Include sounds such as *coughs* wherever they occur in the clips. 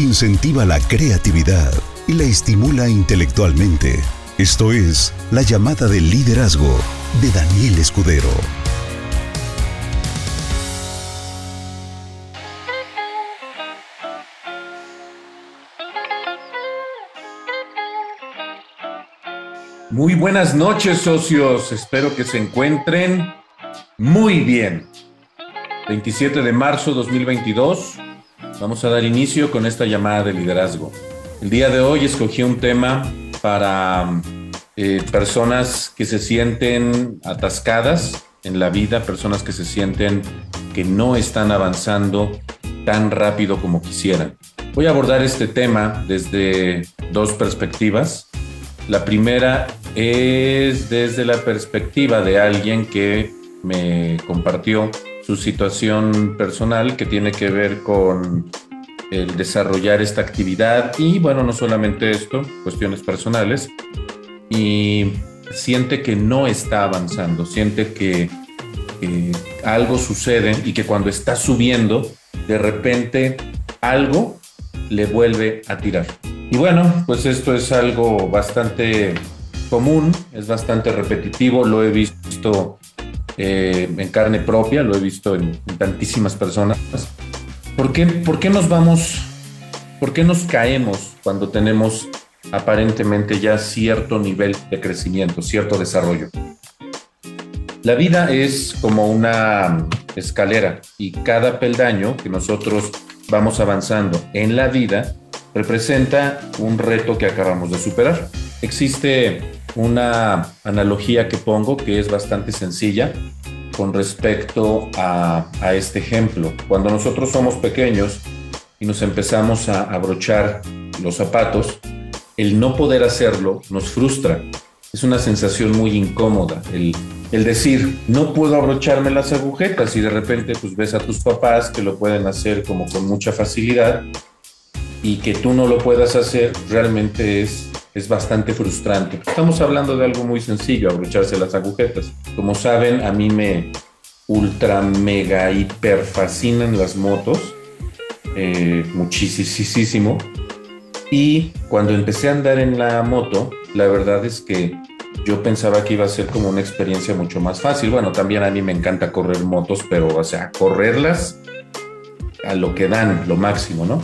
incentiva la creatividad y la estimula intelectualmente. Esto es La llamada del liderazgo de Daniel Escudero. Muy buenas noches, socios. Espero que se encuentren muy bien. 27 de marzo 2022. Vamos a dar inicio con esta llamada de liderazgo. El día de hoy escogí un tema para eh, personas que se sienten atascadas en la vida, personas que se sienten que no están avanzando tan rápido como quisieran. Voy a abordar este tema desde dos perspectivas. La primera es desde la perspectiva de alguien que me compartió su situación personal que tiene que ver con el desarrollar esta actividad y bueno, no solamente esto, cuestiones personales, y siente que no está avanzando, siente que, algo sucede y que cuando está subiendo, de repente algo le vuelve a tirar. Y bueno, pues esto es algo bastante común, es bastante repetitivo, lo he visto eh, en carne propia, lo he visto en, tantísimas personas. ¿Por qué, ¿Por qué nos vamos, por qué nos caemos cuando tenemos aparentemente ya cierto nivel de crecimiento, cierto desarrollo? La vida es como una escalera y cada peldaño que nosotros vamos avanzando en la vida representa un reto que acabamos de superar. Existe una analogía que pongo que es bastante sencilla con respecto a, este ejemplo. Cuando nosotros somos pequeños y nos empezamos a abrochar los zapatos, el no poder hacerlo nos frustra. Es una sensación muy incómoda. El, el decir, no puedo abrocharme las agujetas y de repente pues ves a tus papás que lo pueden hacer como con mucha facilidad y que tú no lo puedas hacer realmente es es bastante frustrante. Estamos hablando de algo muy sencillo, abrocharse las agujetas. Como saben, a mí me ultra, mega, hiper fascinan las motos, eh, muchísimo. Y cuando empecé a andar en la moto, la verdad es que yo pensaba que iba a ser como una experiencia mucho más fácil. Bueno, también a mí me encanta correr motos, pero, o sea, correrlas a lo que dan, lo máximo, ¿no?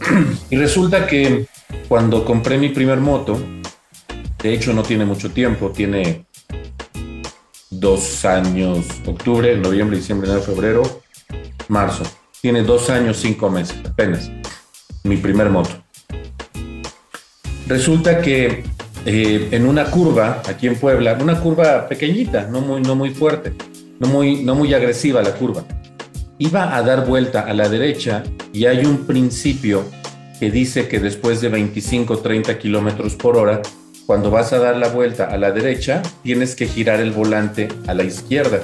*clears throat* Y resulta que cuando compré mi primer moto, de hecho no tiene mucho tiempo, tiene dos años, octubre, noviembre, diciembre, enero, febrero, marzo. Tiene dos años, cinco meses, apenas. Mi primer moto. Resulta que eh, en una curva, aquí en Puebla, una curva pequeñita, no muy, no muy fuerte, no muy, no muy agresiva la curva, iba a dar vuelta a la derecha y hay un principio que dice que después de 25 30 kilómetros por hora, cuando vas a dar la vuelta a la derecha, tienes que girar el volante a la izquierda.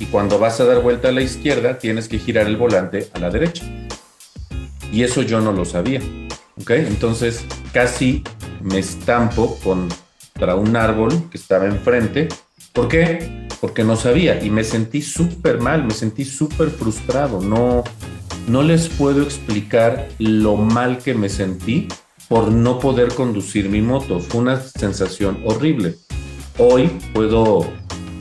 Y cuando vas a dar vuelta a la izquierda, tienes que girar el volante a la derecha. Y eso yo no lo sabía. ¿Ok? Entonces casi me estampo contra un árbol que estaba enfrente. ¿Por qué? Porque no sabía y me sentí súper mal, me sentí súper frustrado. No, no les puedo explicar lo mal que me sentí por no poder conducir mi moto. Fue una sensación horrible. Hoy puedo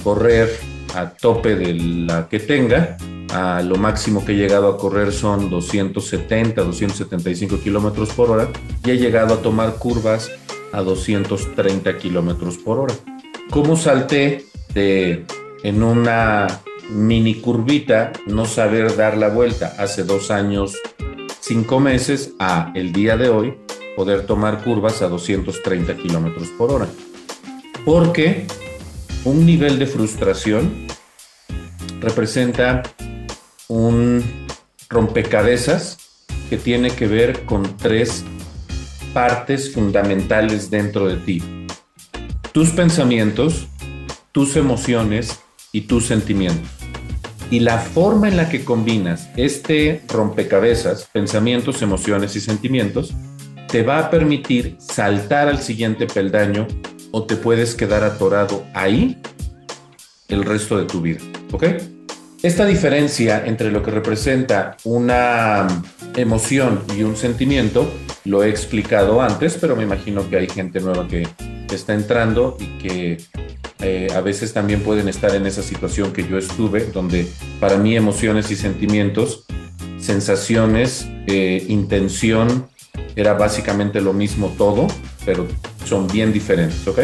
correr a tope de la que tenga. A lo máximo que he llegado a correr son 270, 275 kilómetros por hora y he llegado a tomar curvas a 230 kilómetros por hora. ¿Cómo salté en una mini curvita, no saber dar la vuelta hace dos años, cinco meses, a el día de hoy poder tomar curvas a 230 kilómetros por hora. Porque un nivel de frustración representa un rompecabezas que tiene que ver con tres partes fundamentales dentro de ti. Tus pensamientos, tus emociones y tus sentimientos. Y la forma en la que combinas este rompecabezas, pensamientos, emociones y sentimientos, te va a permitir saltar al siguiente peldaño o te puedes quedar atorado ahí el resto de tu vida. ¿Ok? Esta diferencia entre lo que representa una emoción y un sentimiento lo he explicado antes, pero me imagino que hay gente nueva que está entrando y que eh, a veces también pueden estar en esa situación que yo estuve, donde para mí emociones y sentimientos, sensaciones, eh, intención, era básicamente lo mismo todo, pero son bien diferentes, ¿ok?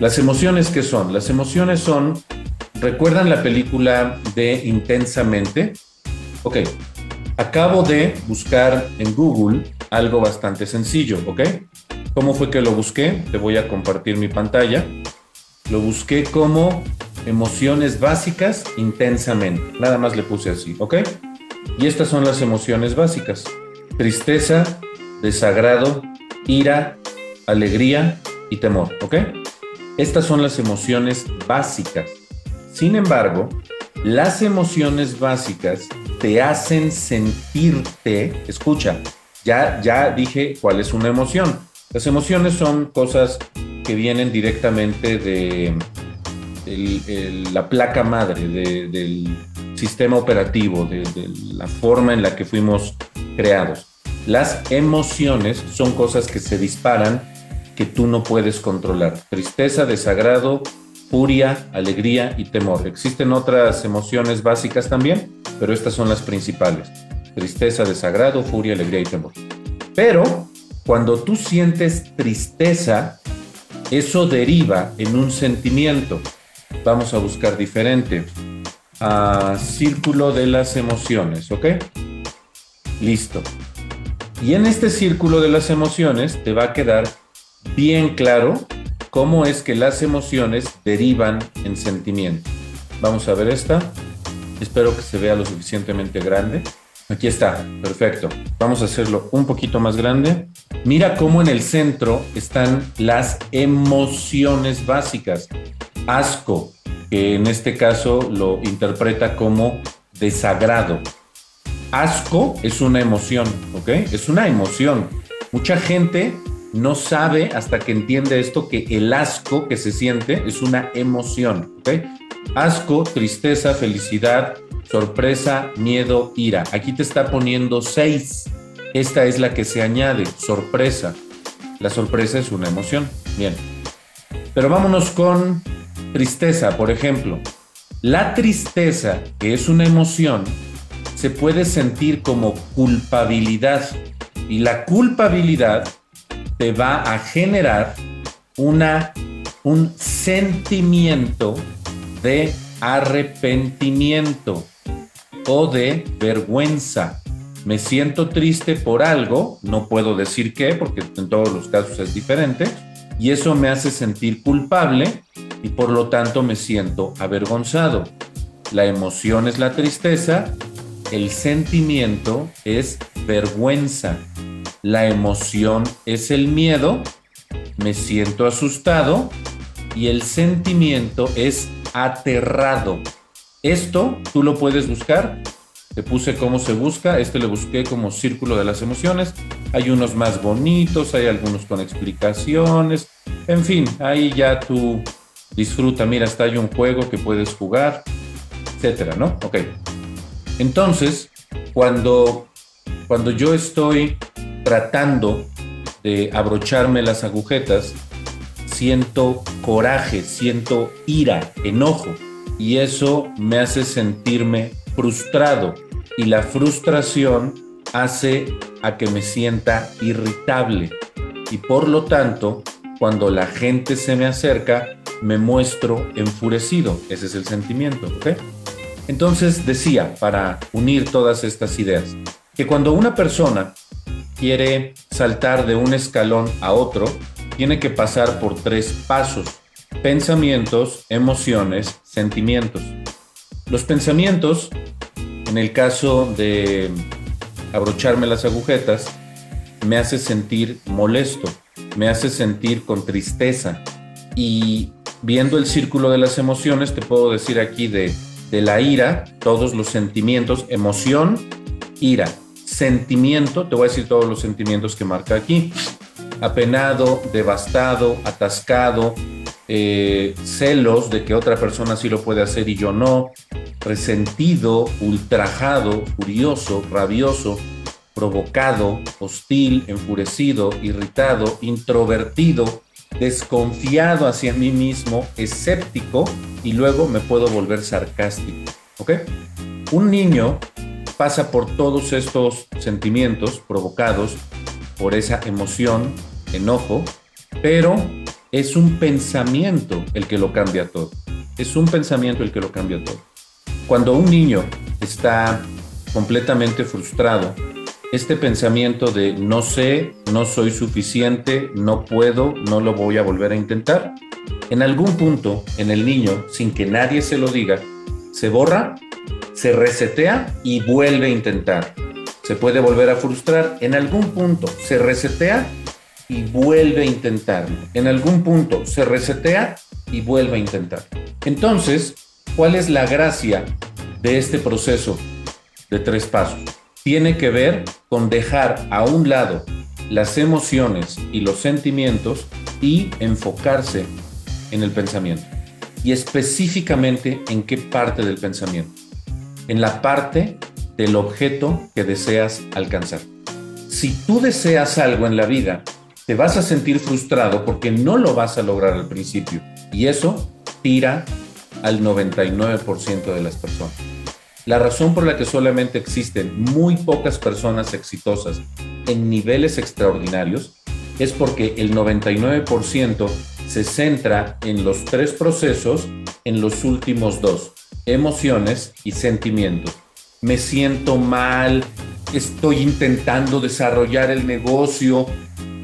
Las emociones, ¿qué son? Las emociones son, ¿recuerdan la película de Intensamente? Ok, acabo de buscar en Google algo bastante sencillo, ¿ok? ¿Cómo fue que lo busqué? Te voy a compartir mi pantalla. Lo busqué como emociones básicas intensamente. Nada más le puse así, ¿ok? Y estas son las emociones básicas. Tristeza, desagrado, ira, alegría y temor, ¿ok? Estas son las emociones básicas. Sin embargo, las emociones básicas te hacen sentirte, escucha, ya, ya dije cuál es una emoción. Las emociones son cosas que vienen directamente de la placa madre, del sistema operativo, de, la forma en la que fuimos creados. Las emociones son cosas que se disparan que tú no puedes controlar. Tristeza, desagrado, furia, alegría y temor. Existen otras emociones básicas también, pero estas son las principales. Tristeza, desagrado, furia, alegría y temor. Pero cuando tú sientes tristeza, eso deriva en un sentimiento. Vamos a buscar diferente. a círculo de las emociones, ¿ok? Listo. Y en este círculo de las emociones te va a quedar bien claro cómo es que las emociones derivan en sentimiento. Vamos a ver esta. Espero que se vea lo suficientemente grande. Aquí está, perfecto. Vamos a hacerlo un poquito más grande. Mira cómo en el centro están las emociones básicas. Asco, que en este caso lo interpreta como desagrado. Asco es una emoción, ¿ok? Es una emoción. Mucha gente no sabe hasta que entiende esto que el asco que se siente es una emoción, ¿ok? Asco, tristeza, felicidad, sorpresa, miedo, ira. Aquí te está poniendo seis. Esta es la que se añade, sorpresa. La sorpresa es una emoción. Bien. Pero vámonos con tristeza, por ejemplo. La tristeza, que es una emoción, se puede sentir como culpabilidad. Y la culpabilidad te va a generar una, un sentimiento de arrepentimiento o de vergüenza. Me siento triste por algo, no puedo decir qué, porque en todos los casos es diferente, y eso me hace sentir culpable y por lo tanto me siento avergonzado. La emoción es la tristeza, el sentimiento es vergüenza, la emoción es el miedo, me siento asustado y el sentimiento es aterrado. Esto tú lo puedes buscar. Te puse cómo se busca. Este le busqué como círculo de las emociones. Hay unos más bonitos, hay algunos con explicaciones. En fin, ahí ya tú disfruta. Mira, hasta hay un juego que puedes jugar, etcétera, ¿no? Ok. Entonces, cuando, cuando yo estoy tratando de abrocharme las agujetas, siento coraje, siento ira, enojo y eso me hace sentirme frustrado y la frustración hace a que me sienta irritable y por lo tanto cuando la gente se me acerca me muestro enfurecido, ese es el sentimiento, ¿ok? Entonces decía, para unir todas estas ideas, que cuando una persona quiere saltar de un escalón a otro, tiene que pasar por tres pasos, pensamientos, emociones, sentimientos. Los pensamientos, en el caso de abrocharme las agujetas, me hace sentir molesto, me hace sentir con tristeza. Y viendo el círculo de las emociones, te puedo decir aquí de, de la ira, todos los sentimientos, emoción, ira, sentimiento, te voy a decir todos los sentimientos que marca aquí. Apenado, devastado, atascado, eh, celos de que otra persona sí lo puede hacer y yo no, resentido, ultrajado, furioso, rabioso, provocado, hostil, enfurecido, irritado, introvertido, desconfiado hacia mí mismo, escéptico y luego me puedo volver sarcástico. ¿Ok? Un niño pasa por todos estos sentimientos provocados por esa emoción, enojo, pero es un pensamiento el que lo cambia todo. Es un pensamiento el que lo cambia todo. Cuando un niño está completamente frustrado, este pensamiento de no sé, no soy suficiente, no puedo, no lo voy a volver a intentar, en algún punto en el niño, sin que nadie se lo diga, se borra, se resetea y vuelve a intentar. Se puede volver a frustrar, en algún punto se resetea y vuelve a intentar. En algún punto se resetea y vuelve a intentar. Entonces, ¿cuál es la gracia de este proceso de tres pasos? tiene que ver con dejar a un lado las emociones y los sentimientos y enfocarse en el pensamiento. Y específicamente en qué parte del pensamiento. En la parte del objeto que deseas alcanzar. Si tú deseas algo en la vida, te vas a sentir frustrado porque no lo vas a lograr al principio. Y eso tira al 99% de las personas. La razón por la que solamente existen muy pocas personas exitosas en niveles extraordinarios es porque el 99% se centra en los tres procesos en los últimos dos, emociones y sentimientos. Me siento mal, estoy intentando desarrollar el negocio,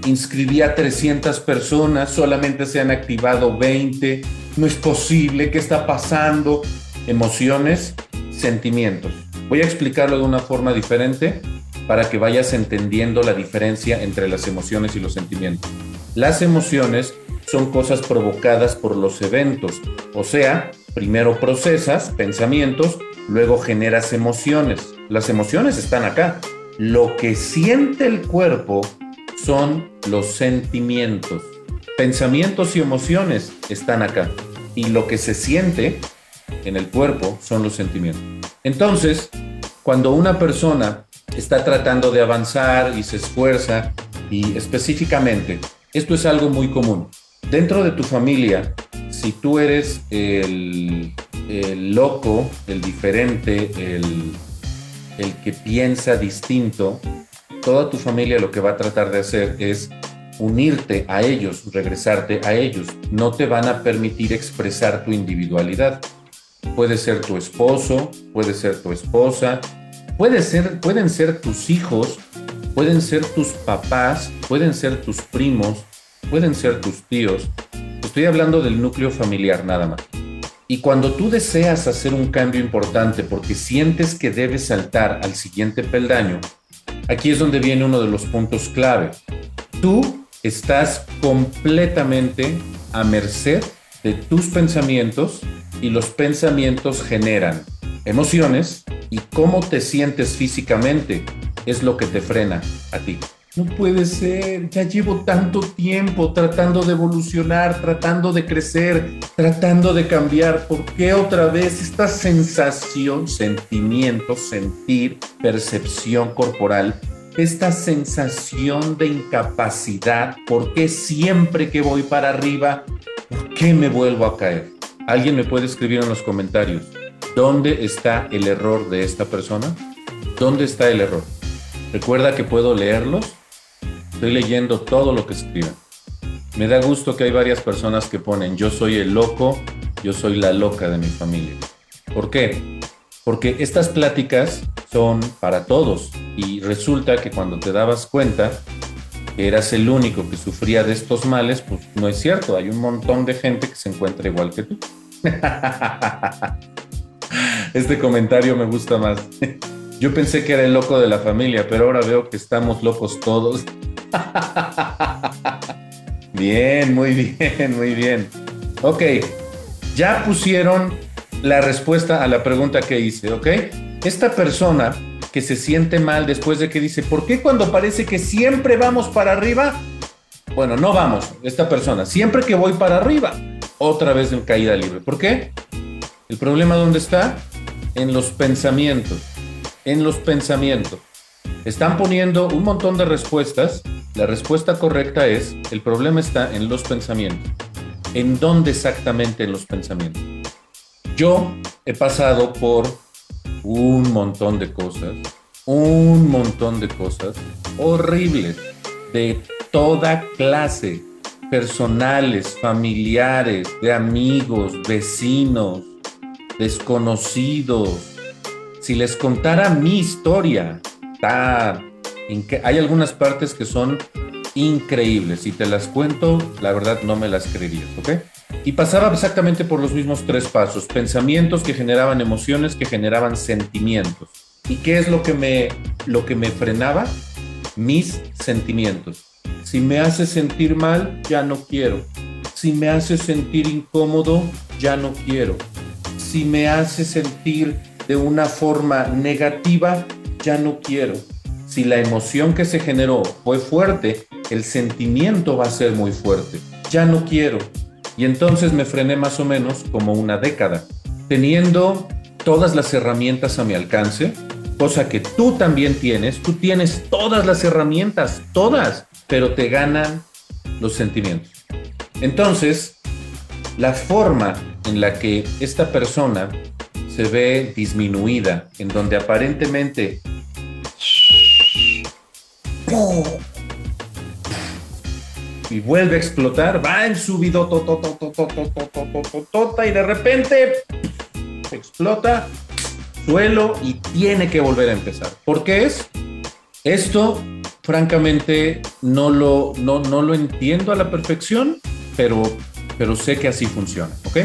inscribí a 300 personas, solamente se han activado 20, no es posible, ¿qué está pasando? Emociones sentimientos. Voy a explicarlo de una forma diferente para que vayas entendiendo la diferencia entre las emociones y los sentimientos. Las emociones son cosas provocadas por los eventos, o sea, primero procesas pensamientos, luego generas emociones. Las emociones están acá. Lo que siente el cuerpo son los sentimientos. Pensamientos y emociones están acá. Y lo que se siente en el cuerpo son los sentimientos. Entonces, cuando una persona está tratando de avanzar y se esfuerza, y específicamente, esto es algo muy común. Dentro de tu familia, si tú eres el, loco, el diferente, el, el que piensa distinto, toda tu familia lo que va a tratar de hacer es unirte a ellos, regresarte a ellos. No te van a permitir expresar tu individualidad. Puede ser tu esposo, puede ser tu esposa, puede ser, pueden ser tus hijos, pueden ser tus papás, pueden ser tus primos, pueden ser tus tíos. Estoy hablando del núcleo familiar nada más. Y cuando tú deseas hacer un cambio importante porque sientes que debes saltar al siguiente peldaño, aquí es donde viene uno de los puntos clave. Tú estás completamente a merced de tus pensamientos y los pensamientos generan emociones y cómo te sientes físicamente es lo que te frena a ti. No puede ser, ya llevo tanto tiempo tratando de evolucionar, tratando de crecer, tratando de cambiar. ¿Por qué otra vez esta sensación, sentimiento, sentir, percepción corporal, esta sensación de incapacidad? ¿Por qué siempre que voy para arriba, por qué me vuelvo a caer? ¿Alguien me puede escribir en los comentarios dónde está el error de esta persona? ¿Dónde está el error? Recuerda que puedo leerlos. Estoy leyendo todo lo que escriben. Me da gusto que hay varias personas que ponen yo soy el loco, yo soy la loca de mi familia. ¿Por qué? Porque estas pláticas son para todos y resulta que cuando te dabas cuenta que eras el único que sufría de estos males, pues no es cierto, hay un montón de gente que se encuentra igual que tú. *laughs* Este comentario me gusta más. *laughs* Yo pensé que era el loco de la familia, pero ahora veo que estamos locos todos. Bien, muy bien, muy bien. Ok, ya pusieron la respuesta a la pregunta que hice, ¿ok? Esta persona que se siente mal después de que dice, ¿por qué cuando parece que siempre vamos para arriba? Bueno, no vamos, esta persona, siempre que voy para arriba, otra vez en caída libre. ¿Por qué? ¿El problema dónde está? en los pensamientos, en los pensamientos. Están poniendo un montón de respuestas. La respuesta correcta es, el problema está en los pensamientos. ¿En dónde exactamente en los pensamientos? Yo he pasado por un montón de cosas, un montón de cosas horribles, de toda clase, personales, familiares, de amigos, vecinos, desconocidos. Si les contara mi historia, hay algunas partes que son increíbles. Si te las cuento, la verdad no me las creerías, ¿ok? Y pasaba exactamente por los mismos tres pasos. Pensamientos que generaban emociones, que generaban sentimientos. ¿Y qué es lo que me, lo que me frenaba? Mis sentimientos. Si me hace sentir mal, ya no quiero. Si me hace sentir incómodo, ya no quiero. Si me hace sentir de una forma negativa, ya no quiero. Si la emoción que se generó fue fuerte, el sentimiento va a ser muy fuerte. Ya no quiero. Y entonces me frené más o menos como una década, teniendo todas las herramientas a mi alcance, cosa que tú también tienes. Tú tienes todas las herramientas, todas, pero te ganan los sentimientos. Entonces, la forma en la que esta persona se ve disminuida, en donde aparentemente y vuelve a explotar, va en su vida y de repente explota suelo y tiene que volver a empezar. ¿Por qué es? Esto, francamente, no lo, no, no lo entiendo a la perfección, pero, pero sé que así funciona, ¿ok?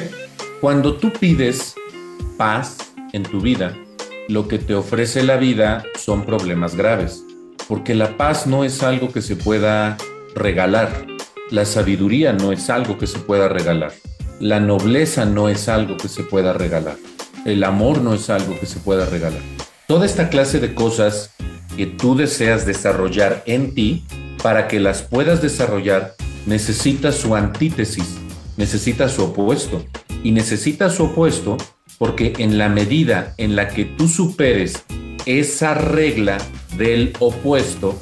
Cuando tú pides paz en tu vida, lo que te ofrece la vida son problemas graves porque la paz no es algo que se pueda regalar, la sabiduría no es algo que se pueda regalar, la nobleza no es algo que se pueda regalar, el amor no es algo que se pueda regalar. Toda esta clase de cosas que tú deseas desarrollar en ti, para que las puedas desarrollar, necesitas su antítesis, necesitas su opuesto. Y necesitas su opuesto porque en la medida en la que tú superes esa regla del opuesto,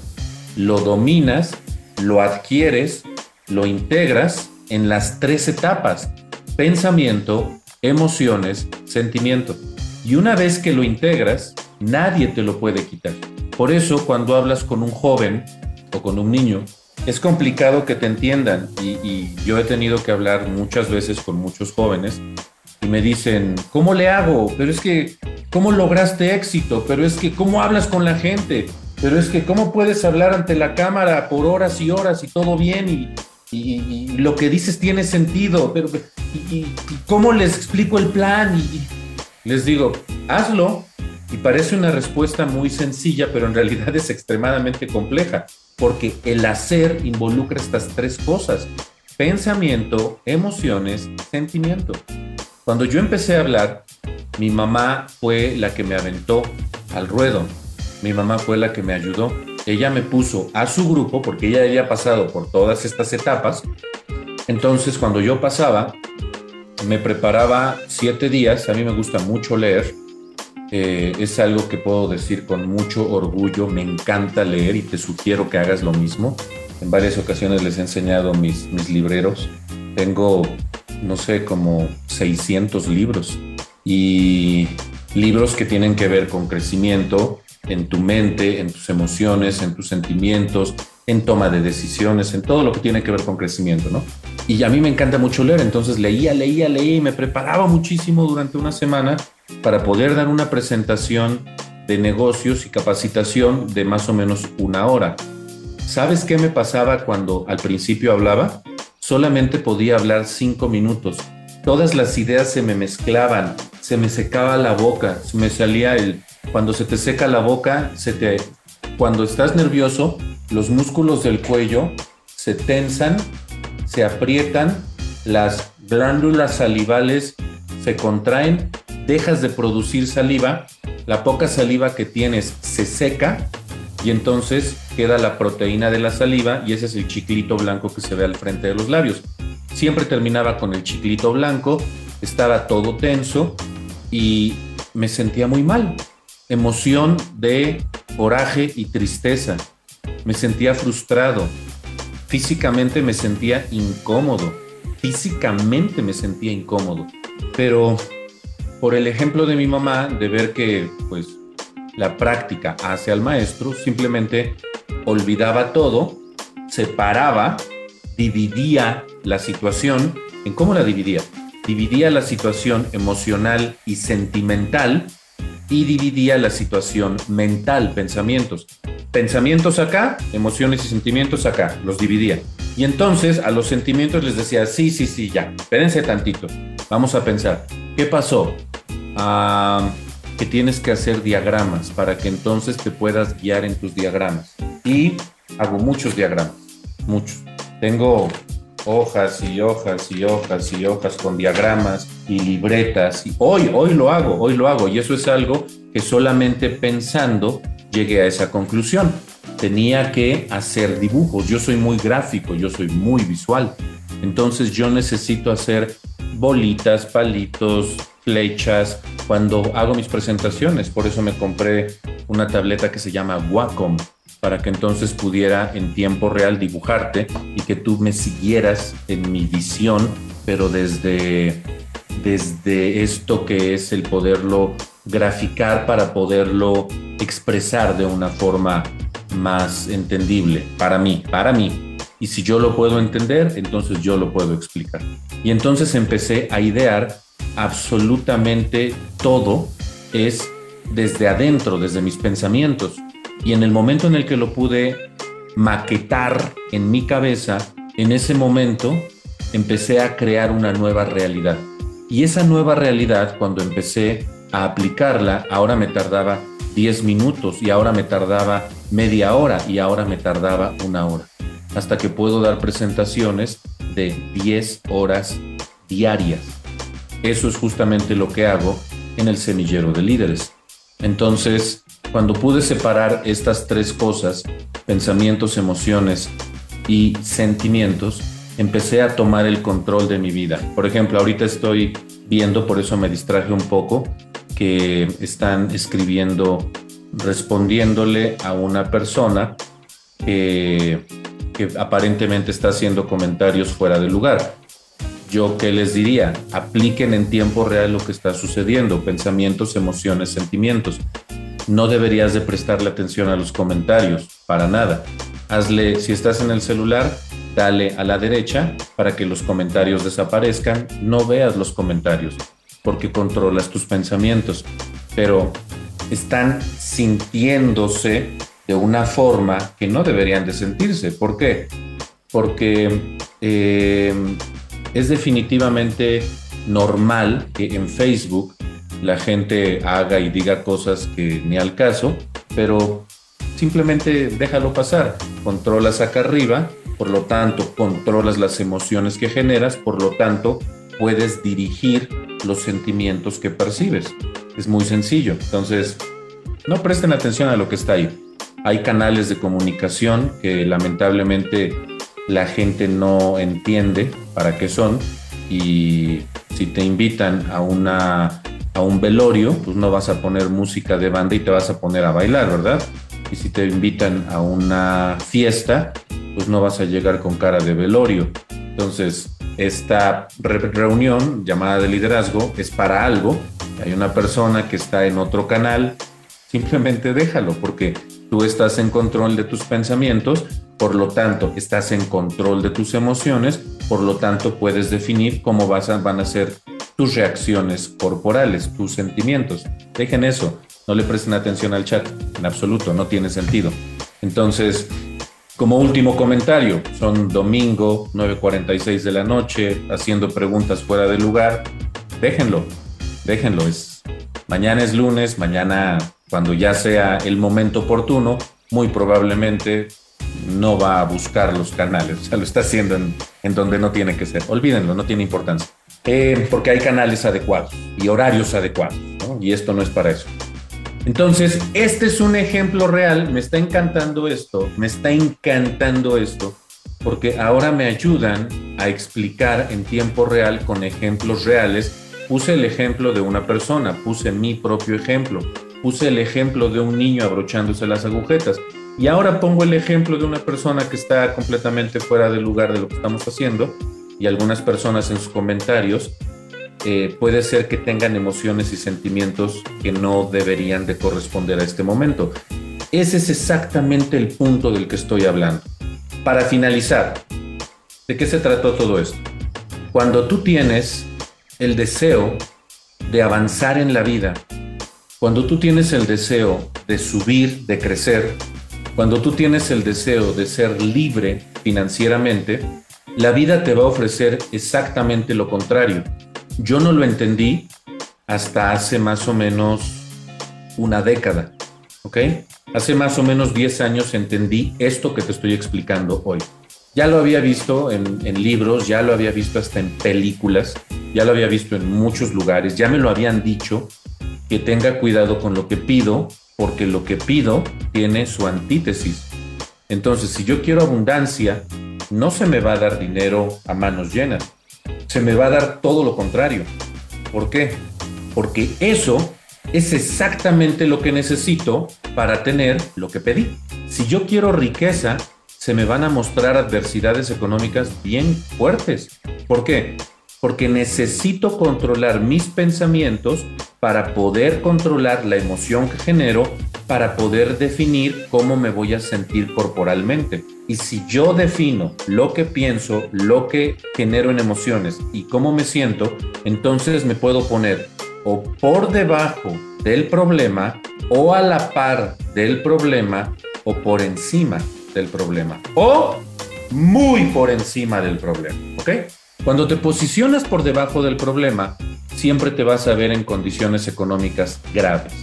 lo dominas, lo adquieres, lo integras en las tres etapas, pensamiento, emociones, sentimiento. Y una vez que lo integras, nadie te lo puede quitar. Por eso cuando hablas con un joven o con un niño, es complicado que te entiendan y, yo he tenido que hablar muchas veces con muchos jóvenes y me dicen, ¿cómo le hago? Pero es que cómo lograste éxito, pero es que cómo hablas con la gente, pero es que cómo puedes hablar ante la cámara por horas y horas y todo bien y, lo que dices tiene sentido, pero y, cómo les explico el plan y les digo, hazlo y parece una respuesta muy sencilla, pero en realidad es extremadamente compleja, porque el hacer involucra estas tres cosas, pensamiento, emociones, sentimiento. Cuando yo empecé a hablar, mi mamá fue la que me aventó al ruedo. Mi mamá fue la que me ayudó. Ella me puso a su grupo porque ella había pasado por todas estas etapas. Entonces, cuando yo pasaba, me preparaba siete días. A mí me gusta mucho leer. Eh, es algo que puedo decir con mucho orgullo. Me encanta leer y te sugiero que hagas lo mismo. En varias ocasiones les he enseñado mis, mis libreros. Tengo, no sé, como 600 libros y libros que tienen que ver con crecimiento en tu mente, en tus emociones, en tus sentimientos, en toma de decisiones, en todo lo que tiene que ver con crecimiento, ¿no? Y a mí me encanta mucho leer, entonces leía, leía, leía y me preparaba muchísimo durante una semana para poder dar una presentación de negocios y capacitación de más o menos una hora. ¿Sabes qué me pasaba cuando al principio hablaba? Solamente podía hablar cinco minutos. Todas las ideas se me mezclaban, se me secaba la boca, se me salía el... Cuando se te seca la boca, se te... Cuando estás nervioso, los músculos del cuello se tensan, se aprietan, las glándulas salivales se contraen, dejas de producir saliva, la poca saliva que tienes se seca y entonces queda la proteína de la saliva y ese es el chiclito blanco que se ve al frente de los labios. Siempre terminaba con el chiclito blanco, estaba todo tenso y me sentía muy mal. Emoción de coraje y tristeza. Me sentía frustrado. Físicamente me sentía incómodo. Físicamente me sentía incómodo. Pero por el ejemplo de mi mamá, de ver que pues la práctica hace al maestro, simplemente olvidaba todo, separaba, dividía la situación. ¿En cómo la dividía? Dividía la situación emocional y sentimental y dividía la situación mental, pensamientos. Pensamientos acá, emociones y sentimientos acá, los dividía. Y entonces a los sentimientos les decía, sí, sí, sí, ya, espérense tantito, vamos a pensar, ¿qué pasó? Ah, que tienes que hacer diagramas para que entonces te puedas guiar en tus diagramas. Y hago muchos diagramas, muchos. Tengo hojas y hojas y hojas y hojas con diagramas y libretas. Y hoy, hoy lo hago, hoy lo hago. Y eso es algo que solamente pensando llegué a esa conclusión. Tenía que hacer dibujos. Yo soy muy gráfico, yo soy muy visual. Entonces yo necesito hacer bolitas, palitos, flechas cuando hago mis presentaciones. Por eso me compré una tableta que se llama Wacom para que entonces pudiera en tiempo real dibujarte y que tú me siguieras en mi visión, pero desde, desde esto que es el poderlo graficar para poderlo expresar de una forma más entendible para mí, para mí. Y si yo lo puedo entender, entonces yo lo puedo explicar. Y entonces empecé a idear absolutamente todo es desde adentro, desde mis pensamientos. Y en el momento en el que lo pude maquetar en mi cabeza, en ese momento empecé a crear una nueva realidad. Y esa nueva realidad, cuando empecé a aplicarla, ahora me tardaba 10 minutos y ahora me tardaba media hora y ahora me tardaba una hora. Hasta que puedo dar presentaciones de 10 horas diarias. Eso es justamente lo que hago en el semillero de líderes. Entonces, cuando pude separar estas tres cosas, pensamientos, emociones y sentimientos, empecé a tomar el control de mi vida. Por ejemplo, ahorita estoy viendo, por eso me distraje un poco, que están escribiendo, respondiéndole a una persona que, que aparentemente está haciendo comentarios fuera de lugar. Yo qué les diría, apliquen en tiempo real lo que está sucediendo, pensamientos, emociones, sentimientos no deberías de prestarle atención a los comentarios, para nada. Hazle, si estás en el celular, dale a la derecha para que los comentarios desaparezcan. No veas los comentarios porque controlas tus pensamientos, pero están sintiéndose de una forma que no deberían de sentirse. ¿Por qué? Porque eh, es definitivamente normal que en Facebook la gente haga y diga cosas que ni al caso, pero simplemente déjalo pasar. Controlas acá arriba, por lo tanto, controlas las emociones que generas, por lo tanto, puedes dirigir los sentimientos que percibes. Es muy sencillo. Entonces, no presten atención a lo que está ahí. Hay canales de comunicación que lamentablemente la gente no entiende para qué son y si te invitan a una a un velorio, pues no vas a poner música de banda y te vas a poner a bailar, ¿verdad? Y si te invitan a una fiesta, pues no vas a llegar con cara de velorio. Entonces, esta reunión llamada de liderazgo es para algo. Hay una persona que está en otro canal, simplemente déjalo porque tú estás en control de tus pensamientos, por lo tanto, estás en control de tus emociones, por lo tanto, puedes definir cómo vas a, van a ser tus reacciones corporales, tus sentimientos. Dejen eso, no le presten atención al chat, en absoluto, no tiene sentido. Entonces, como último comentario, son domingo 9.46 de la noche, haciendo preguntas fuera de lugar, déjenlo, déjenlo. Es, mañana es lunes, mañana cuando ya sea el momento oportuno, muy probablemente no va a buscar los canales, o sea, lo está haciendo en, donde no tiene que ser. Olvídenlo, no tiene importancia. Eh, porque hay canales adecuados y horarios adecuados, y esto no es para eso. Entonces, este es un ejemplo real, me está encantando esto, me está encantando esto, porque ahora me ayudan a explicar en tiempo real con ejemplos reales puse el ejemplo de una persona, puse mi propio ejemplo, puse el ejemplo de un niño abrochándose las agujetas. Y ahora pongo el ejemplo de una persona que está completamente fuera del lugar de lo que estamos haciendo y algunas personas en sus comentarios eh, puede ser que tengan emociones y sentimientos que no deberían de corresponder a este momento. Ese es exactamente el punto del que estoy hablando. Para finalizar, ¿de qué se trató todo esto? Cuando tú tienes el deseo de avanzar en la vida, cuando tú tienes el deseo de subir, de crecer, cuando tú tienes el deseo de ser libre financieramente, la vida te va a ofrecer exactamente lo contrario. Yo no lo entendí hasta hace más o menos una década, ¿ok? Hace más o menos 10 años entendí esto que te estoy explicando hoy. Ya lo había visto en, en, libros, ya lo había visto hasta en películas, ya lo había visto en muchos lugares, ya me lo habían dicho, que tenga cuidado con lo que pido, porque lo que pido tiene su antítesis. Entonces, si yo quiero abundancia, no se me va a dar dinero a manos llenas, se me va a dar todo lo contrario. ¿Por qué? Porque eso es exactamente lo que necesito para tener lo que pedí. Si yo quiero riqueza, se me van a mostrar adversidades económicas bien fuertes. ¿Por qué? Porque necesito controlar mis pensamientos para poder controlar la emoción que genero, para poder definir cómo me voy a sentir corporalmente. Y si yo defino lo que pienso, lo que genero en emociones y cómo me siento, entonces me puedo poner o por debajo del problema o a la par del problema o por encima del problema o muy por encima del problema, ¿ok? Cuando te posicionas por debajo del problema, siempre te vas a ver en condiciones económicas graves.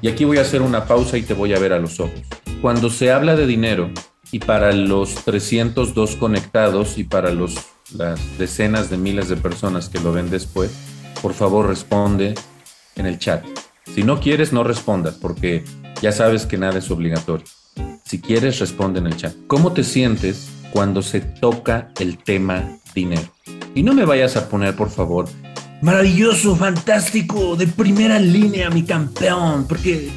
Y aquí voy a hacer una pausa y te voy a ver a los ojos. Cuando se habla de dinero, y para los 302 conectados y para las decenas de miles de personas que lo ven después, por favor responde en el chat. Si no quieres, no respondas, porque ya sabes que nada es obligatorio. Si quieres, responde en el chat. ¿Cómo te sientes cuando se toca el tema dinero? Y no me vayas a poner, por favor, maravilloso, fantástico, de primera línea, mi campeón, porque,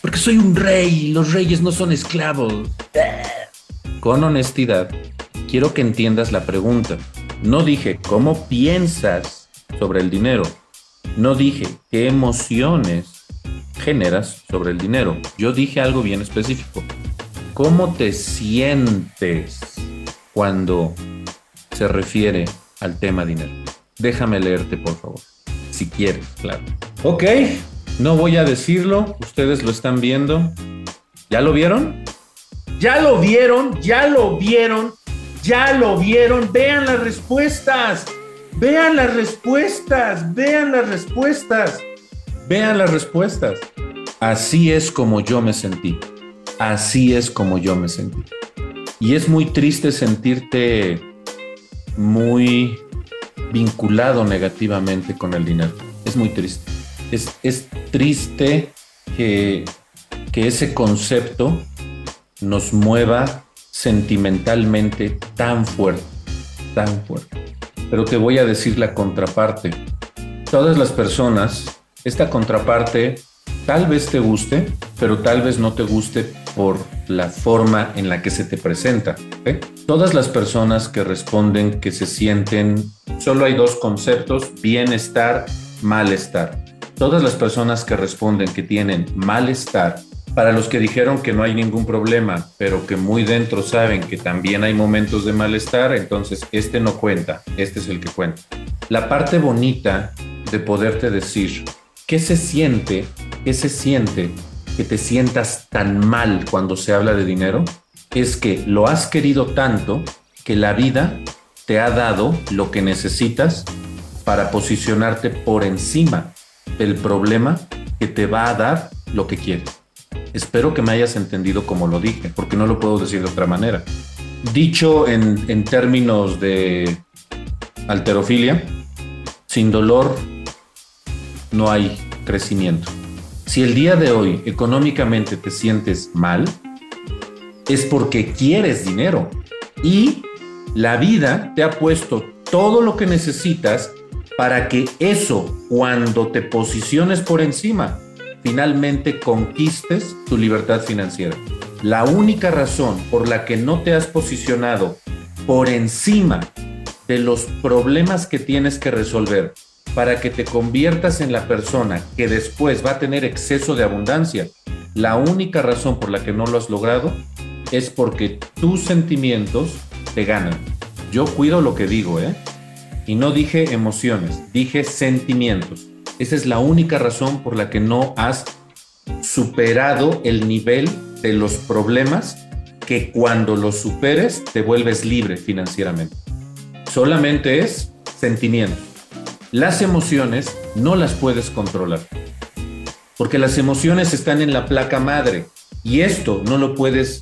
porque soy un rey, los reyes no son esclavos. Con honestidad, quiero que entiendas la pregunta. No dije cómo piensas sobre el dinero. No dije qué emociones generas sobre el dinero. Yo dije algo bien específico. ¿Cómo te sientes cuando se refiere al tema dinero? Déjame leerte, por favor. Si quieres, claro. Ok, no voy a decirlo. Ustedes lo están viendo. ¿Ya lo vieron? ¿Ya lo vieron? ¿Ya lo vieron? ¿Ya lo vieron? Vean las respuestas. Vean las respuestas. Vean las respuestas. Vean las respuestas. Así es como yo me sentí. Así es como yo me sentí. Y es muy triste sentirte muy vinculado negativamente con el dinero. Es muy triste. Es, es triste que, que ese concepto nos mueva sentimentalmente tan fuerte, tan fuerte. Pero te voy a decir la contraparte. Todas las personas, esta contraparte tal vez te guste, pero tal vez no te guste por la forma en la que se te presenta. Todas las personas que responden que se sienten, solo hay dos conceptos, bienestar, malestar. Todas las personas que responden que tienen malestar, para los que dijeron que no hay ningún problema, pero que muy dentro saben que también hay momentos de malestar, entonces este no cuenta, este es el que cuenta. La parte bonita de poderte decir, ¿qué se siente? ¿Qué se siente que te sientas tan mal cuando se habla de dinero es que lo has querido tanto que la vida te ha dado lo que necesitas para posicionarte por encima del problema que te va a dar lo que quieres. Espero que me hayas entendido como lo dije, porque no lo puedo decir de otra manera. Dicho en, en términos de alterofilia, sin dolor no hay crecimiento. Si el día de hoy económicamente te sientes mal, es porque quieres dinero y la vida te ha puesto todo lo que necesitas para que eso, cuando te posiciones por encima, finalmente conquistes tu libertad financiera. La única razón por la que no te has posicionado por encima de los problemas que tienes que resolver para que te conviertas en la persona que después va a tener exceso de abundancia, la única razón por la que no lo has logrado es porque tus sentimientos te ganan. Yo cuido lo que digo, ¿eh? Y no dije emociones, dije sentimientos. Esa es la única razón por la que no has superado el nivel de los problemas que cuando los superes te vuelves libre financieramente. Solamente es sentimiento. Las emociones no las puedes controlar. Porque las emociones están en la placa madre y esto no lo puedes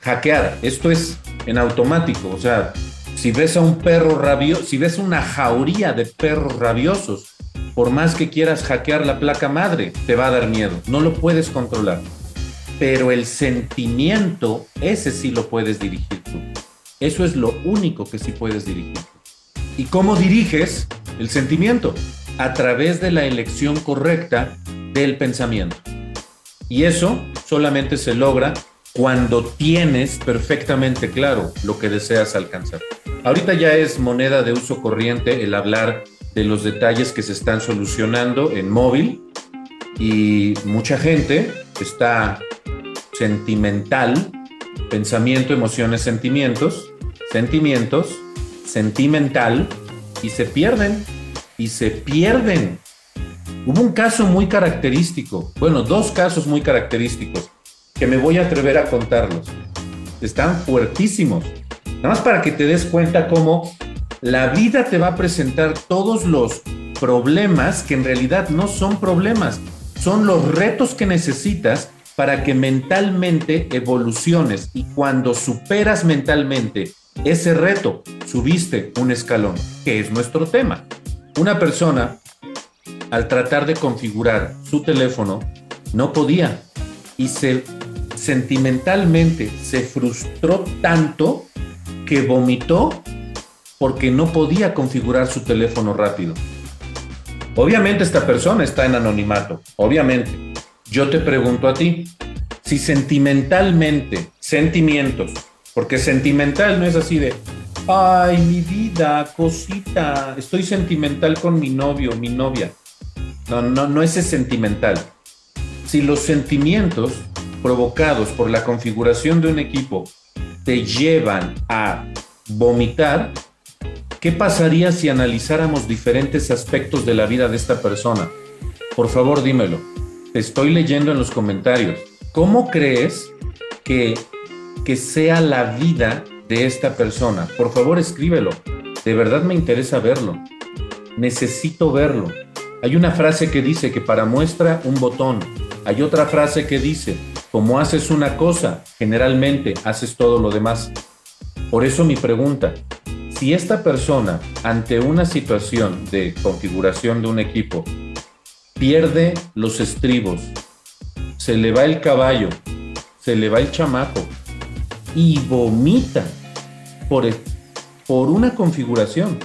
hackear. Esto es en automático. O sea, si ves a un perro rabioso, si ves una jauría de perros rabiosos por más que quieras hackear la placa madre, te va a dar miedo. No lo puedes controlar. Pero el sentimiento, ese sí lo puedes dirigir tú. Eso es lo único que sí puedes dirigir. ¿Y cómo diriges el sentimiento? A través de la elección correcta del pensamiento. Y eso solamente se logra cuando tienes perfectamente claro lo que deseas alcanzar. Ahorita ya es moneda de uso corriente el hablar de los detalles que se están solucionando en móvil y mucha gente está sentimental, pensamiento, emociones, sentimientos, sentimientos, sentimental y se pierden y se pierden. Hubo un caso muy característico, bueno, dos casos muy característicos que me voy a atrever a contarlos. Están fuertísimos. Nada más para que te des cuenta cómo la vida te va a presentar todos los problemas que en realidad no son problemas, son los retos que necesitas para que mentalmente evoluciones y cuando superas mentalmente ese reto, subiste un escalón, que es nuestro tema. Una persona, al tratar de configurar su teléfono, no podía y se sentimentalmente se frustró tanto que vomitó porque no podía configurar su teléfono rápido. Obviamente esta persona está en anonimato, obviamente. Yo te pregunto a ti, si sentimentalmente, sentimientos, porque sentimental no es así de, ay, mi vida, cosita, estoy sentimental con mi novio, mi novia. No, no, no es sentimental. Si los sentimientos provocados por la configuración de un equipo te llevan a vomitar, ¿Qué pasaría si analizáramos diferentes aspectos de la vida de esta persona? Por favor, dímelo. Te estoy leyendo en los comentarios. ¿Cómo crees que, que sea la vida de esta persona? Por favor, escríbelo. De verdad me interesa verlo. Necesito verlo. Hay una frase que dice que para muestra un botón. Hay otra frase que dice, como haces una cosa, generalmente haces todo lo demás. Por eso mi pregunta, si esta persona ante una situación de configuración de un equipo pierde los estribos, se le va el caballo, se le va el chamaco y vomita por, por una configuración,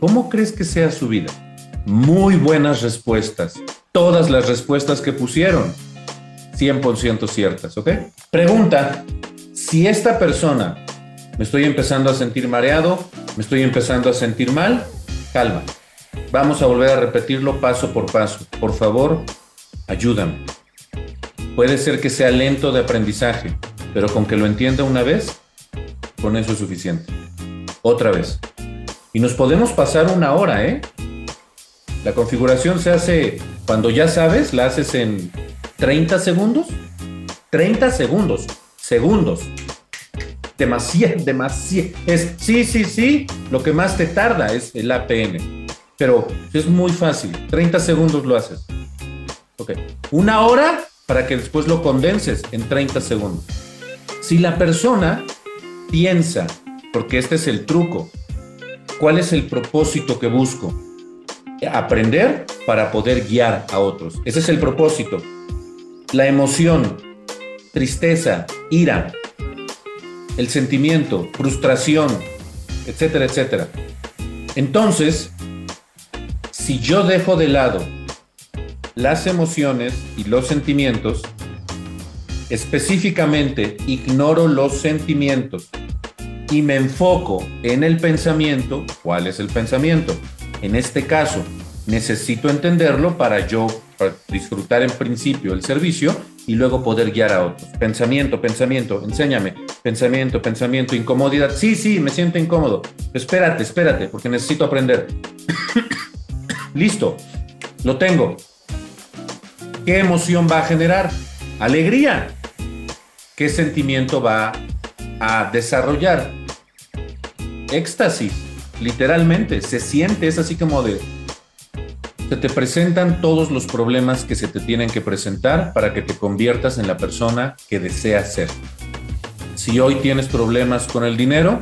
¿cómo crees que sea su vida? Muy buenas respuestas. Todas las respuestas que pusieron, 100% ciertas, ¿ok? Pregunta, si esta persona me estoy empezando a sentir mareado, me estoy empezando a sentir mal, calma. Vamos a volver a repetirlo paso por paso. Por favor, ayúdame. Puede ser que sea lento de aprendizaje, pero con que lo entienda una vez, con eso es suficiente. Otra vez. Y nos podemos pasar una hora, ¿eh? La configuración se hace, cuando ya sabes, la haces en 30 segundos. 30 segundos. Segundos demasiado, demasiado. Es sí, sí, sí, lo que más te tarda es el APN. Pero es muy fácil, 30 segundos lo haces. Ok, una hora para que después lo condenses en 30 segundos. Si la persona piensa, porque este es el truco, ¿cuál es el propósito que busco? Aprender para poder guiar a otros. Ese es el propósito. La emoción, tristeza, ira, el sentimiento, frustración, etcétera, etcétera. Entonces, Si yo dejo de lado las emociones y los sentimientos, específicamente ignoro los sentimientos y me enfoco en el pensamiento, ¿cuál es el pensamiento? En este caso, necesito entenderlo para yo disfrutar en principio el servicio y luego poder guiar a otros. Pensamiento, pensamiento, enséñame. Pensamiento, pensamiento, incomodidad. Sí, sí, me siento incómodo. Espérate, espérate, porque necesito aprender. *coughs* Listo, lo tengo. ¿Qué emoción va a generar? Alegría. ¿Qué sentimiento va a desarrollar? Éxtasis, literalmente. Se siente, es así como de, se te presentan todos los problemas que se te tienen que presentar para que te conviertas en la persona que deseas ser. Si hoy tienes problemas con el dinero,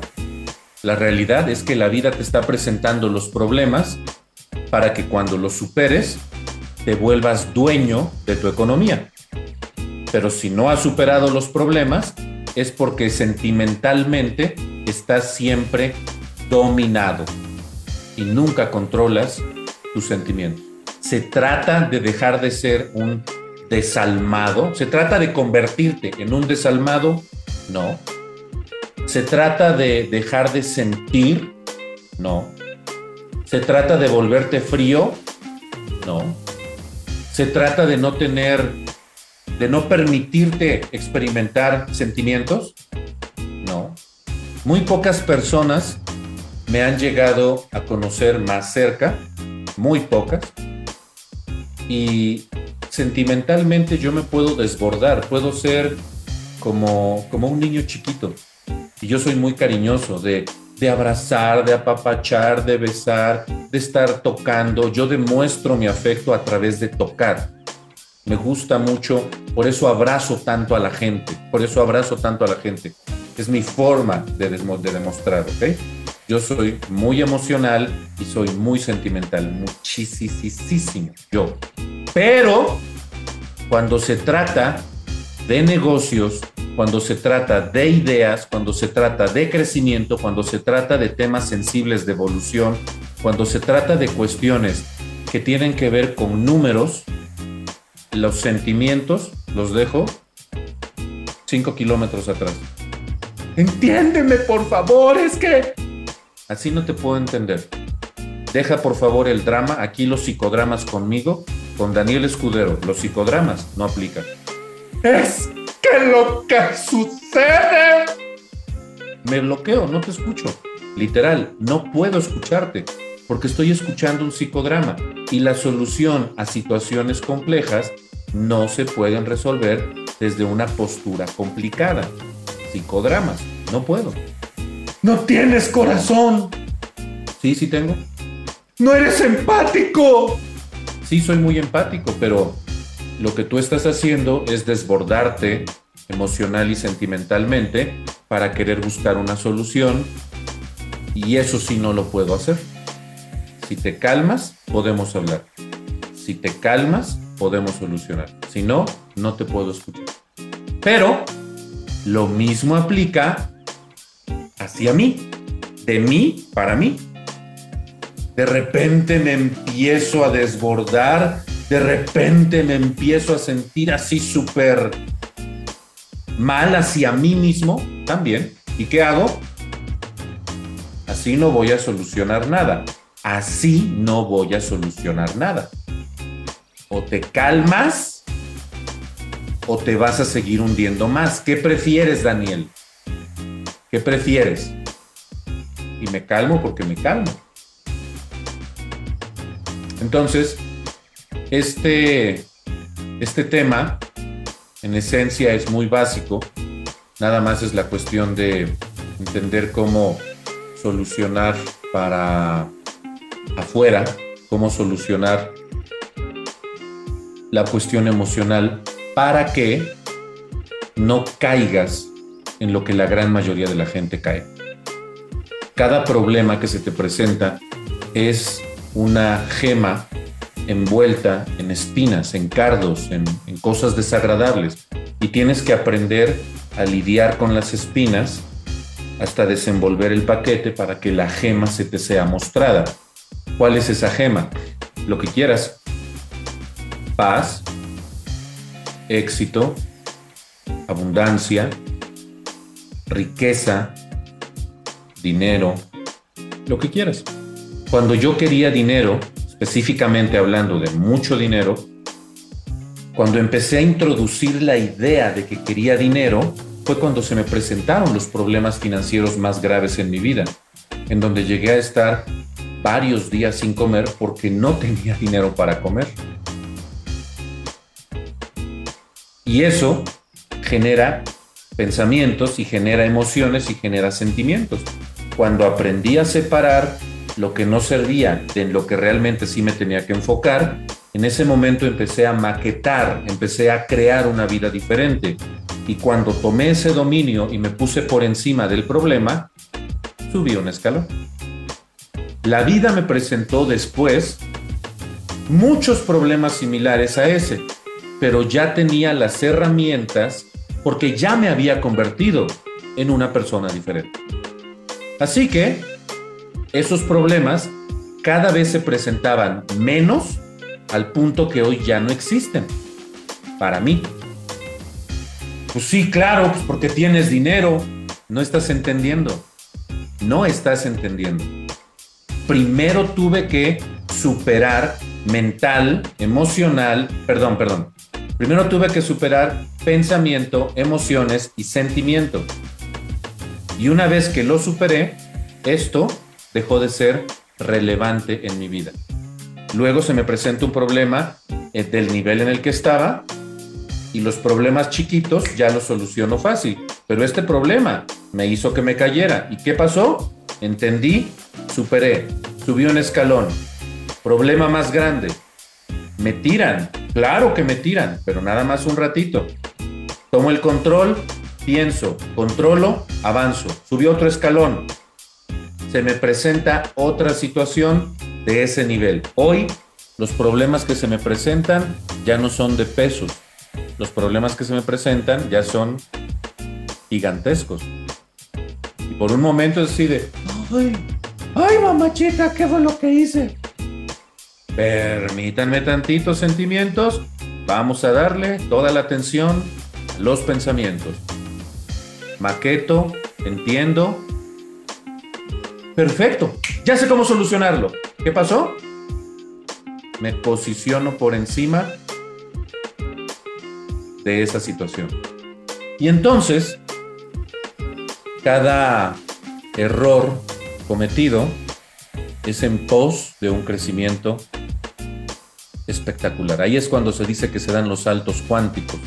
la realidad es que la vida te está presentando los problemas para que cuando los superes te vuelvas dueño de tu economía. Pero si no has superado los problemas, es porque sentimentalmente estás siempre dominado y nunca controlas tus sentimientos. Se trata de dejar de ser un desalmado. Se trata de convertirte en un desalmado. No. Se trata de dejar de sentir. No. Se trata de volverte frío. No. Se trata de no tener, de no permitirte experimentar sentimientos. No. Muy pocas personas me han llegado a conocer más cerca muy pocas. Y sentimentalmente yo me puedo desbordar, puedo ser como, como un niño chiquito. Y yo soy muy cariñoso de, de abrazar, de apapachar, de besar, de estar tocando. Yo demuestro mi afecto a través de tocar. Me gusta mucho, por eso abrazo tanto a la gente, por eso abrazo tanto a la gente. Es mi forma de, de demostrar, ¿ok? Yo soy muy emocional y soy muy sentimental, muchísimo yo. Pero cuando se trata de negocios, cuando se trata de ideas, cuando se trata de crecimiento, cuando se trata de temas sensibles de evolución, cuando se trata de cuestiones que tienen que ver con números, los sentimientos los dejo cinco kilómetros atrás. Entiéndeme, por favor, es que Así no te puedo entender. Deja por favor el drama, aquí los psicodramas conmigo, con Daniel Escudero. Los psicodramas no aplican. Es que lo que sucede... Me bloqueo, no te escucho. Literal, no puedo escucharte porque estoy escuchando un psicodrama y la solución a situaciones complejas no se pueden resolver desde una postura complicada. Psicodramas, no puedo. No tienes corazón. Sí, sí tengo. No eres empático. Sí, soy muy empático, pero lo que tú estás haciendo es desbordarte emocional y sentimentalmente para querer buscar una solución y eso sí no lo puedo hacer. Si te calmas, podemos hablar. Si te calmas, podemos solucionar. Si no, no te puedo escuchar. Pero lo mismo aplica hacia mí, de mí para mí. De repente me empiezo a desbordar, de repente me empiezo a sentir así súper mal hacia mí mismo también. ¿Y qué hago? Así no voy a solucionar nada. Así no voy a solucionar nada. O te calmas o te vas a seguir hundiendo más. ¿Qué prefieres, Daniel? ¿Qué prefieres? Y me calmo porque me calmo. Entonces, este, este tema, en esencia, es muy básico. Nada más es la cuestión de entender cómo solucionar para afuera, cómo solucionar la cuestión emocional para que no caigas en lo que la gran mayoría de la gente cae. Cada problema que se te presenta es una gema envuelta en espinas, en cardos, en, cosas desagradables. Y tienes que aprender a lidiar con las espinas hasta desenvolver el paquete para que la gema se te sea mostrada. ¿Cuál es esa gema? lo que quieras. Paz, éxito, abundancia, riqueza, dinero, lo que quieras. Cuando yo quería dinero, específicamente hablando de mucho dinero, cuando empecé a introducir la idea de que quería dinero, fue cuando se me presentaron los problemas financieros más graves en mi vida, en donde llegué a estar varios días sin comer porque no tenía dinero para comer. Y eso genera pensamientos y genera emociones y genera sentimientos. Cuando aprendí a separar lo que no servía de lo que realmente sí me tenía que enfocar, en ese momento empecé a maquetar, empecé a crear una vida diferente. Y cuando tomé ese dominio y me puse por encima del problema, subí un escalón. La vida me presentó después muchos problemas similares a ese, pero ya tenía las herramientas porque ya me había convertido en una persona diferente. Así que esos problemas cada vez se presentaban menos al punto que hoy ya no existen. Para mí. Pues sí, claro, pues porque tienes dinero. No estás entendiendo. No estás entendiendo. Primero tuve que superar mental, emocional, perdón, perdón. Primero tuve que superar pensamiento, emociones y sentimiento. Y una vez que lo superé, esto dejó de ser relevante en mi vida. Luego se me presenta un problema eh, del nivel en el que estaba y los problemas chiquitos ya los soluciono fácil. Pero este problema me hizo que me cayera. ¿Y qué pasó? Entendí, superé, subí un escalón. Problema más grande. Me tiran, claro que me tiran, pero nada más un ratito. Tomo el control, pienso, controlo, avanzo. Subí otro escalón, se me presenta otra situación de ese nivel. Hoy los problemas que se me presentan ya no son de pesos. Los problemas que se me presentan ya son gigantescos. Y por un momento decide, ay, ay mamachita, ¿qué fue lo que hice? Permítanme tantitos sentimientos, vamos a darle toda la atención a los pensamientos. Maqueto, entiendo, Perfecto, ya sé cómo solucionarlo. ¿Qué pasó? Me posiciono por encima de esa situación. Y entonces, cada error cometido es en pos de un crecimiento espectacular. Ahí es cuando se dice que se dan los saltos cuánticos.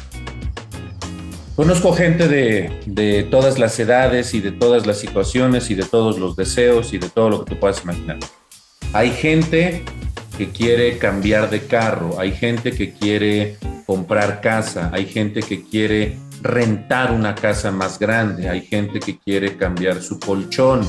Conozco gente de, todas las edades y de todas las situaciones y de todos los deseos y de todo lo que tú puedas imaginar. Hay gente que quiere cambiar de carro, hay gente que quiere comprar casa, hay gente que quiere rentar una casa más grande, hay gente que quiere cambiar su colchón,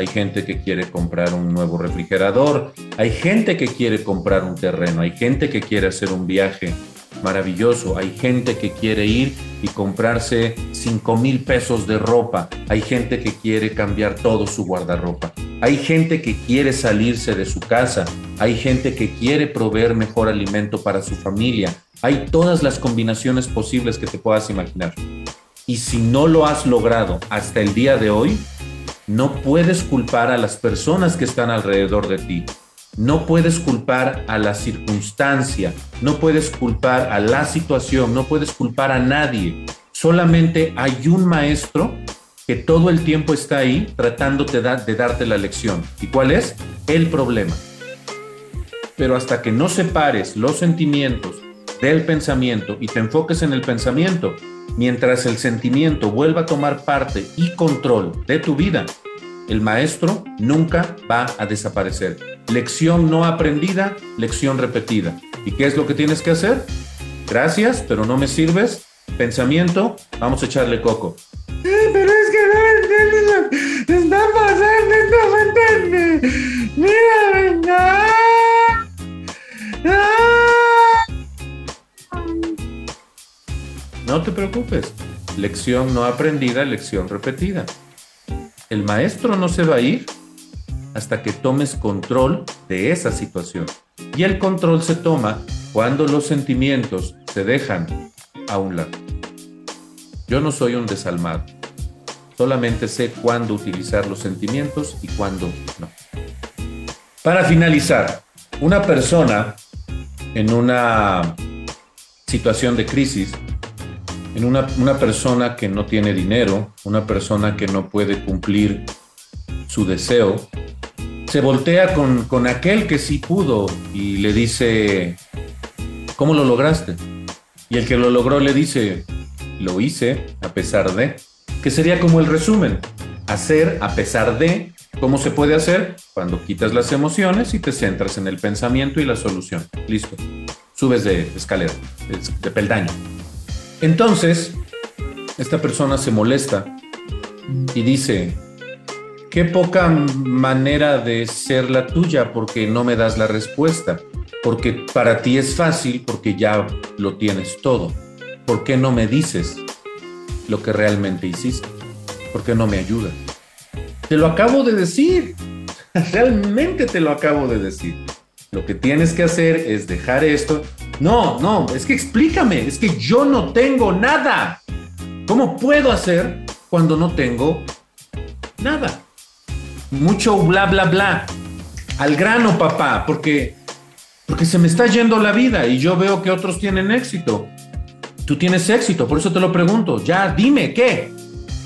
hay gente que quiere comprar un nuevo refrigerador, hay gente que quiere comprar un terreno, hay gente que quiere hacer un viaje maravilloso. Hay gente que quiere ir y comprarse 5 mil pesos de ropa. Hay gente que quiere cambiar todo su guardarropa. Hay gente que quiere salirse de su casa. Hay gente que quiere proveer mejor alimento para su familia. Hay todas las combinaciones posibles que te puedas imaginar. Y si no lo has logrado hasta el día de hoy, no puedes culpar a las personas que están alrededor de ti no puedes culpar a la circunstancia, no puedes culpar a la situación, no puedes culpar a nadie. Solamente hay un maestro que todo el tiempo está ahí tratando de, de darte la lección. ¿Y cuál es? El problema. Pero hasta que no separes los sentimientos del pensamiento y te enfoques en el pensamiento, mientras el sentimiento vuelva a tomar parte y control de tu vida, el maestro nunca va a desaparecer. Lección no aprendida, lección repetida. ¿Y qué es lo que tienes que hacer? Gracias, pero no me sirves. Pensamiento, vamos a echarle coco. pero es que no entiendes lo está pasando, no Mira, venga. No te preocupes. Lección no aprendida, lección repetida. El maestro no se va a ir hasta que tomes control de esa situación. Y el control se toma cuando los sentimientos se dejan a un lado. Yo no soy un desalmado. Solamente sé cuándo utilizar los sentimientos y cuándo no. Para finalizar, una persona en una situación de crisis, en una, una, persona que no tiene dinero, una persona que no puede cumplir su deseo, se voltea con, con aquel que sí pudo y le dice, ¿cómo lo lograste? Y el que lo logró le dice, lo hice a pesar de, que sería como el resumen, hacer a pesar de, ¿cómo se puede hacer? Cuando quitas las emociones y te centras en el pensamiento y la solución. Listo. Subes de escalera, de peldaño. Entonces, esta persona se molesta y dice, qué poca manera de ser la tuya porque no me das la respuesta, porque para ti es fácil porque ya lo tienes todo. ¿Por qué no me dices lo que realmente hiciste? ¿Por qué no me ayudas? Te lo acabo de decir. Realmente te lo acabo de decir. Lo que tienes que hacer es dejar esto. No, no, es que explícame, es que yo no tengo nada. ¿Cómo puedo hacer cuando no tengo nada? mucho bla, bla, bla. Al grano, papá, porque, porque se me está yendo la vida y yo veo que otros tienen éxito. Tú tienes éxito, por eso te lo pregunto. Ya, dime, ¿qué?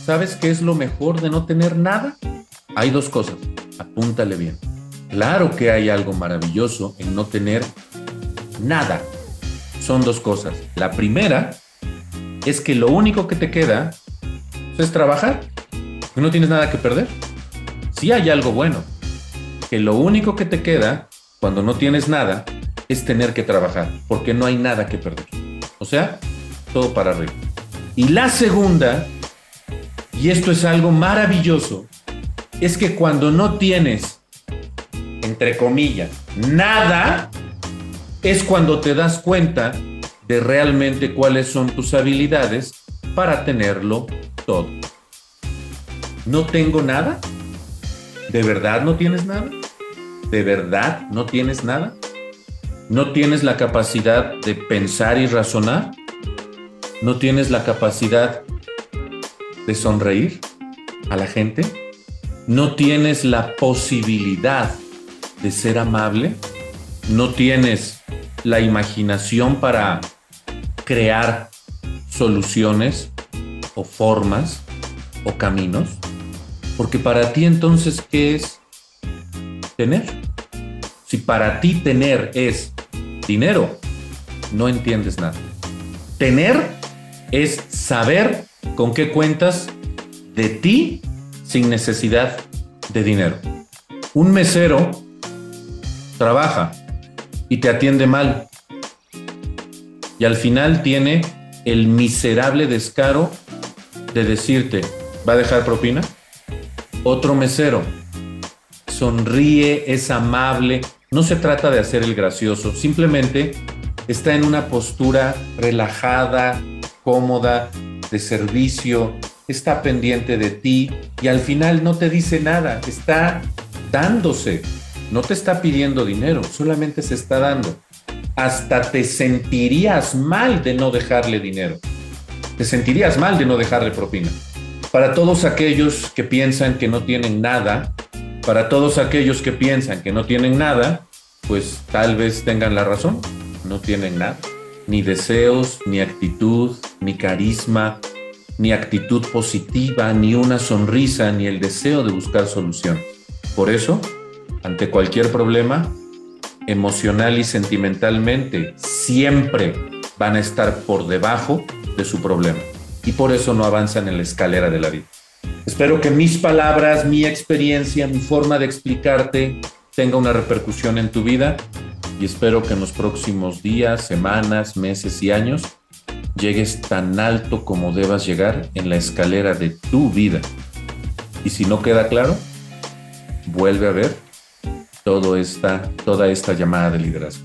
¿Sabes qué es lo mejor de no tener nada? Hay dos cosas, apúntale bien. Claro que hay algo maravilloso en no tener nada. Son dos cosas. La primera es que lo único que te queda es trabajar. No tienes nada que perder si hay algo bueno, que lo único que te queda cuando no tienes nada es tener que trabajar, porque no hay nada que perder. O sea, todo para arriba. Y la segunda, y esto es algo maravilloso, es que cuando no tienes, entre comillas, nada, es cuando te das cuenta de realmente cuáles son tus habilidades para tenerlo todo. ¿No tengo nada? ¿De verdad no tienes nada? ¿De verdad no tienes nada? ¿No tienes la capacidad de pensar y razonar? ¿No tienes la capacidad de sonreír a la gente? ¿No tienes la posibilidad de ser amable? ¿No tienes la imaginación para crear soluciones o formas o caminos? Porque para ti entonces, ¿qué es tener? Si para ti tener es dinero, no entiendes nada. Tener es saber con qué cuentas de ti sin necesidad de dinero. Un mesero trabaja y te atiende mal y al final tiene el miserable descaro de decirte, ¿va a dejar propina? Otro mesero sonríe, es amable. No se trata de hacer el gracioso, simplemente está en una postura relajada, cómoda, de servicio, está pendiente de ti y al final no te dice nada, está dándose, no te está pidiendo dinero, solamente se está dando. Hasta te sentirías mal de no dejarle dinero, te sentirías mal de no dejarle propina. Para todos aquellos que piensan que no tienen nada, para todos aquellos que piensan que no tienen nada, pues tal vez tengan la razón, no tienen nada. Ni deseos, ni actitud, ni carisma, ni actitud positiva, ni una sonrisa, ni el deseo de buscar solución. Por eso, ante cualquier problema, emocional y sentimentalmente, siempre van a estar por debajo de su problema y por eso no avanzan en la escalera de la vida. Espero que mis palabras, mi experiencia, mi forma de explicarte tenga una repercusión en tu vida y espero que en los próximos días, semanas, meses y años llegues tan alto como debas llegar en la escalera de tu vida. Y si no queda claro, vuelve a ver todo esta, toda esta llamada de liderazgo.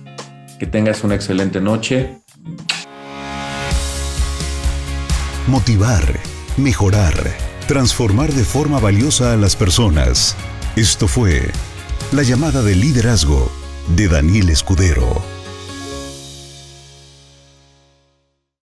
Que tengas una excelente noche motivar, mejorar, transformar de forma valiosa a las personas. Esto fue la llamada de liderazgo de Daniel Escudero.